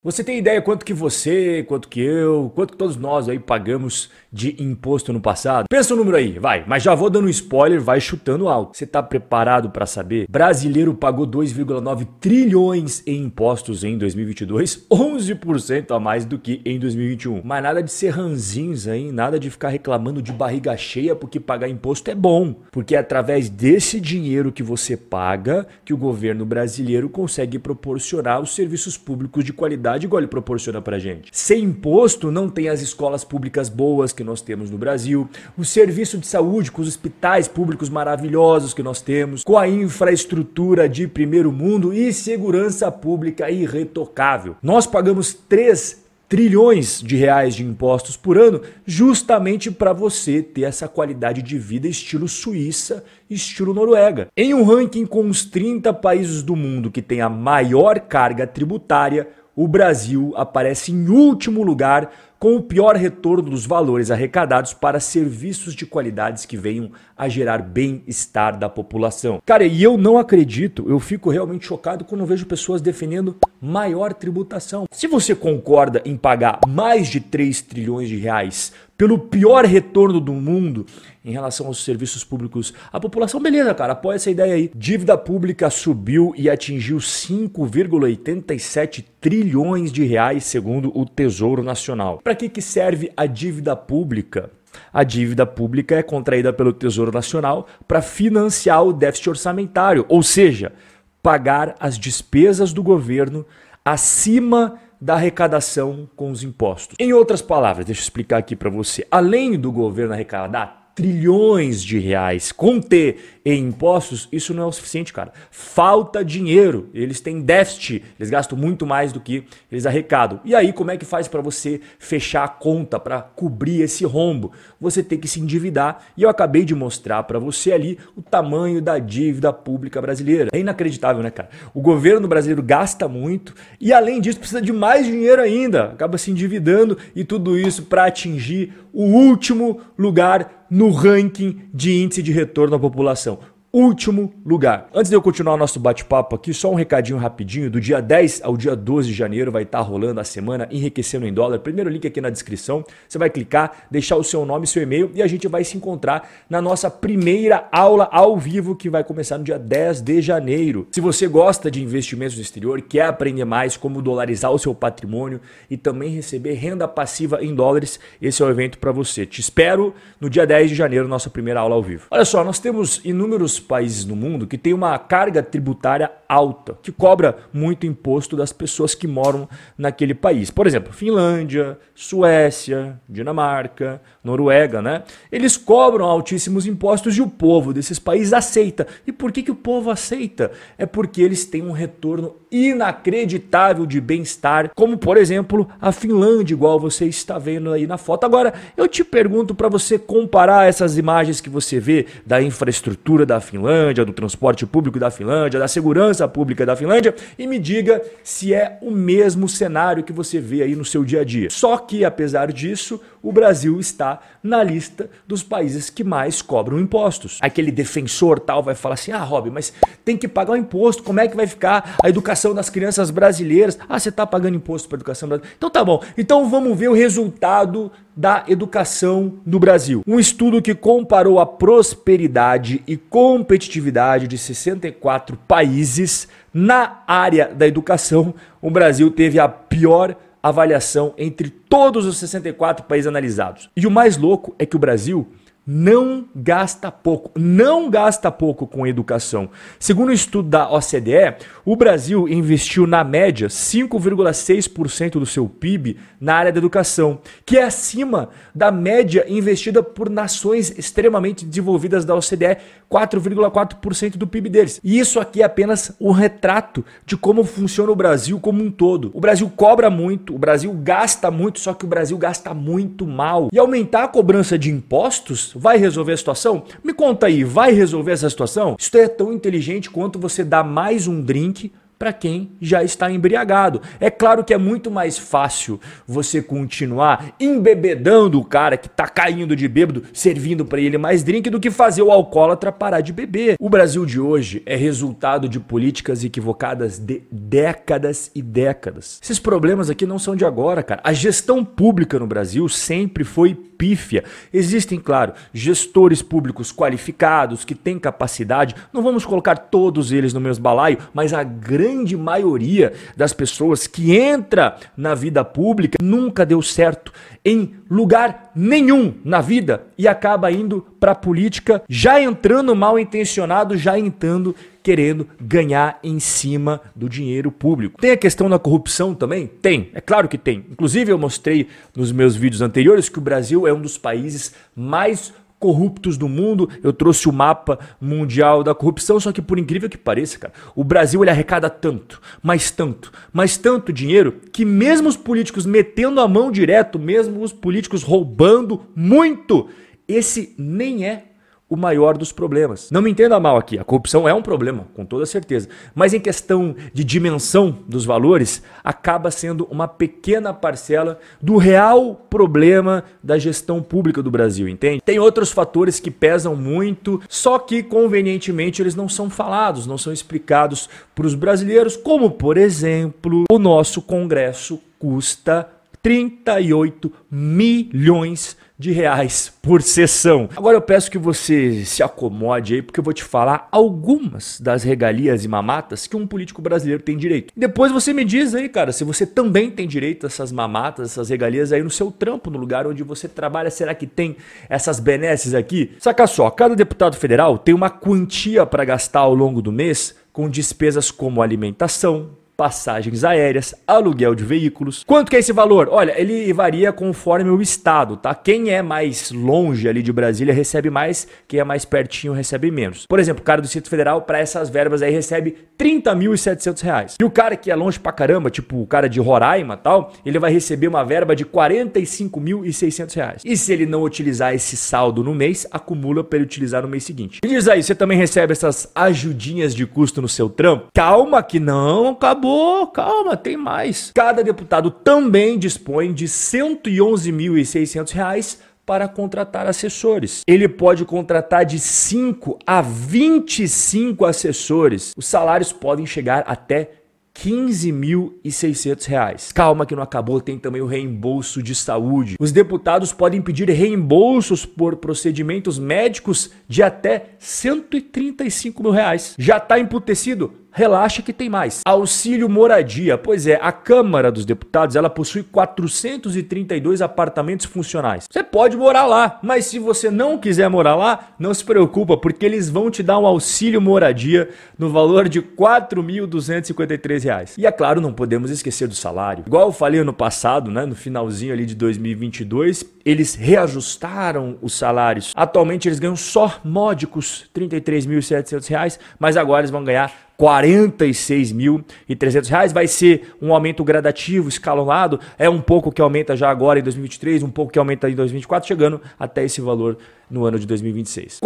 Você tem ideia quanto que você, quanto que eu, quanto que todos nós aí pagamos de imposto no passado? Pensa o um número aí, vai, mas já vou dando um spoiler, vai chutando alto. Você está preparado para saber? Brasileiro pagou 2,9 trilhões em impostos em 2022, 11% a mais do que em 2021. Mas nada de ser ranzinhos aí, nada de ficar reclamando de barriga cheia porque pagar imposto é bom, porque é através desse dinheiro que você paga que o governo brasileiro consegue proporcionar os serviços públicos de qualidade igual ele proporciona pra gente. Sem imposto, não tem as escolas públicas boas que nós temos no Brasil, o serviço de saúde com os hospitais públicos maravilhosos que nós temos, com a infraestrutura de primeiro mundo e segurança pública irretocável. Nós pagamos 3 trilhões de reais de impostos por ano, justamente para você ter essa qualidade de vida estilo Suíça, estilo Noruega. Em um ranking com os 30 países do mundo que tem a maior carga tributária, o Brasil aparece em último lugar com o pior retorno dos valores arrecadados para serviços de qualidades que venham a gerar bem-estar da população. Cara, e eu não acredito, eu fico realmente chocado quando vejo pessoas defendendo maior tributação. Se você concorda em pagar mais de 3 trilhões de reais pelo pior retorno do mundo em relação aos serviços públicos. A população, beleza, cara, apoia essa ideia aí. Dívida pública subiu e atingiu 5,87 trilhões de reais, segundo o Tesouro Nacional. Para que, que serve a dívida pública? A dívida pública é contraída pelo Tesouro Nacional para financiar o déficit orçamentário, ou seja, pagar as despesas do governo acima da arrecadação com os impostos. Em outras palavras, deixa eu explicar aqui para você. Além do governo arrecadar trilhões de reais com T em impostos, isso não é o suficiente, cara. Falta dinheiro. Eles têm déficit. Eles gastam muito mais do que eles arrecadam. E aí, como é que faz para você fechar a conta, para cobrir esse rombo? Você tem que se endividar. E eu acabei de mostrar para você ali o tamanho da dívida pública brasileira. É inacreditável, né, cara? O governo brasileiro gasta muito e, além disso, precisa de mais dinheiro ainda. Acaba se endividando e tudo isso para atingir o último lugar no ranking de índice de retorno à população último lugar. Antes de eu continuar o nosso bate-papo aqui, só um recadinho rapidinho. Do dia 10 ao dia 12 de janeiro vai estar rolando a semana Enriquecendo em Dólar. Primeiro link aqui na descrição. Você vai clicar, deixar o seu nome, seu e-mail e a gente vai se encontrar na nossa primeira aula ao vivo que vai começar no dia 10 de janeiro. Se você gosta de investimentos no exterior, quer aprender mais como dolarizar o seu patrimônio e também receber renda passiva em dólares, esse é o evento para você. Te espero no dia 10 de janeiro, nossa primeira aula ao vivo. Olha só, nós temos inúmeros países no mundo que tem uma carga tributária alta, que cobra muito imposto das pessoas que moram naquele país. Por exemplo, Finlândia, Suécia, Dinamarca, Noruega, né? Eles cobram altíssimos impostos e o povo desses países aceita. E por que, que o povo aceita? É porque eles têm um retorno inacreditável de bem-estar, como por exemplo a Finlândia, igual você está vendo aí na foto. Agora, eu te pergunto para você comparar essas imagens que você vê da infraestrutura da Finlândia, do transporte público da Finlândia, da segurança pública da Finlândia e me diga se é o mesmo cenário que você vê aí no seu dia a dia. Só que, apesar disso, o Brasil está na lista dos países que mais cobram impostos. Aquele defensor tal vai falar assim: ah, Rob, mas tem que pagar o imposto, como é que vai ficar a educação das crianças brasileiras? Ah, você está pagando imposto para a educação brasileira? Então tá bom, então vamos ver o resultado da educação no Brasil. Um estudo que comparou a prosperidade e competitividade de 64 países na área da educação. O Brasil teve a pior avaliação entre todos os 64 países analisados. E o mais louco é que o Brasil não gasta pouco, não gasta pouco com educação. Segundo o um estudo da OCDE, o Brasil investiu na média 5,6% do seu PIB na área da educação, que é acima da média investida por nações extremamente desenvolvidas da OCDE, 4,4% do PIB deles. E isso aqui é apenas um retrato de como funciona o Brasil como um todo. O Brasil cobra muito, o Brasil gasta muito, só que o Brasil gasta muito mal. E aumentar a cobrança de impostos vai resolver a situação? Me conta aí, vai resolver essa situação? Isso é tão inteligente quanto você dar mais um drink para quem já está embriagado. É claro que é muito mais fácil você continuar embebedando o cara que está caindo de bêbado, servindo para ele mais drink, do que fazer o alcoólatra parar de beber. O Brasil de hoje é resultado de políticas equivocadas de décadas e décadas. Esses problemas aqui não são de agora, cara. A gestão pública no Brasil sempre foi pífia. Existem, claro, gestores públicos qualificados que têm capacidade. Não vamos colocar todos eles no mesmo balaio, mas a grande maioria das pessoas que entra na vida pública nunca deu certo em lugar nenhum na vida e acaba indo para a política já entrando mal intencionado, já entrando querendo ganhar em cima do dinheiro público. Tem a questão da corrupção também? Tem, é claro que tem. Inclusive eu mostrei nos meus vídeos anteriores que o Brasil é um dos países mais corruptos do mundo. Eu trouxe o mapa mundial da corrupção, só que por incrível que pareça, cara, o Brasil ele arrecada tanto, mas tanto, mas tanto dinheiro que mesmo os políticos metendo a mão direto, mesmo os políticos roubando muito, esse nem é o maior dos problemas. Não me entenda mal aqui, a corrupção é um problema, com toda certeza. Mas em questão de dimensão dos valores, acaba sendo uma pequena parcela do real problema da gestão pública do Brasil, entende? Tem outros fatores que pesam muito, só que convenientemente eles não são falados, não são explicados para os brasileiros, como por exemplo, o nosso Congresso custa 38 milhões de reais por sessão. Agora eu peço que você se acomode aí, porque eu vou te falar algumas das regalias e mamatas que um político brasileiro tem direito. Depois você me diz aí, cara, se você também tem direito a essas mamatas, essas regalias aí no seu trampo, no lugar onde você trabalha. Será que tem essas benesses aqui? Saca só, cada deputado federal tem uma quantia para gastar ao longo do mês com despesas como alimentação, passagens aéreas, aluguel de veículos. Quanto que é esse valor? Olha, ele varia conforme o estado, tá? Quem é mais longe ali de Brasília recebe mais, quem é mais pertinho recebe menos. Por exemplo, o cara do Distrito Federal, para essas verbas aí, recebe 30.700 reais. E o cara que é longe pra caramba, tipo o cara de Roraima tal, ele vai receber uma verba de 45.600 reais. E se ele não utilizar esse saldo no mês, acumula para ele utilizar no mês seguinte. E diz aí, você também recebe essas ajudinhas de custo no seu trampo? Calma que não acabou acabou, calma, tem mais. Cada deputado também dispõe de R$ 111.600 para contratar assessores. Ele pode contratar de 5 a 25 assessores. Os salários podem chegar até 15.600 reais. Calma que não acabou, tem também o reembolso de saúde. Os deputados podem pedir reembolsos por procedimentos médicos de até 135 mil reais. Já está emputecido? Relaxa que tem mais. Auxílio moradia. Pois é, a Câmara dos Deputados, ela possui 432 apartamentos funcionais. Você pode morar lá, mas se você não quiser morar lá, não se preocupa, porque eles vão te dar um auxílio moradia no valor de R$ 4.253. E é claro, não podemos esquecer do salário. Igual eu falei ano passado, né, no finalzinho ali de 2022, eles reajustaram os salários. Atualmente eles ganham só módicos R$ 33.700, mas agora eles vão ganhar 46.300 reais. Vai ser um aumento gradativo, escalonado. É um pouco que aumenta já agora em 2023, um pouco que aumenta em 2024, chegando até esse valor no ano de 2026.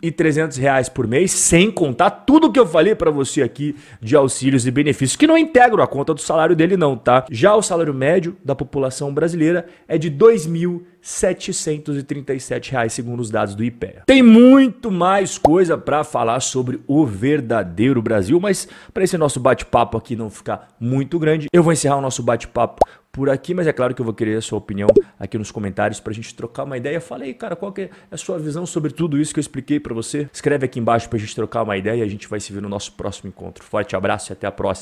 46.300 reais por mês, sem contar tudo que eu falei para você aqui de auxílios e benefícios, que não integram a conta do salário dele não, tá? Já o salário médio da população brasileira é de 2.737 reais, segundo os dados do IPEA. Tem muito mais coisa para falar sobre o verdadeiro Brasil, mas para esse nosso bate-papo aqui não ficar muito grande, eu vou encerrar o nosso bate-papo por aqui, mas é claro que eu vou querer a sua opinião aqui nos comentários para a gente trocar uma ideia. Fala aí, cara, qual que é a sua visão sobre tudo isso que eu expliquei para você? Escreve aqui embaixo para a gente trocar uma ideia e a gente vai se ver no nosso próximo encontro. Forte abraço e até a próxima.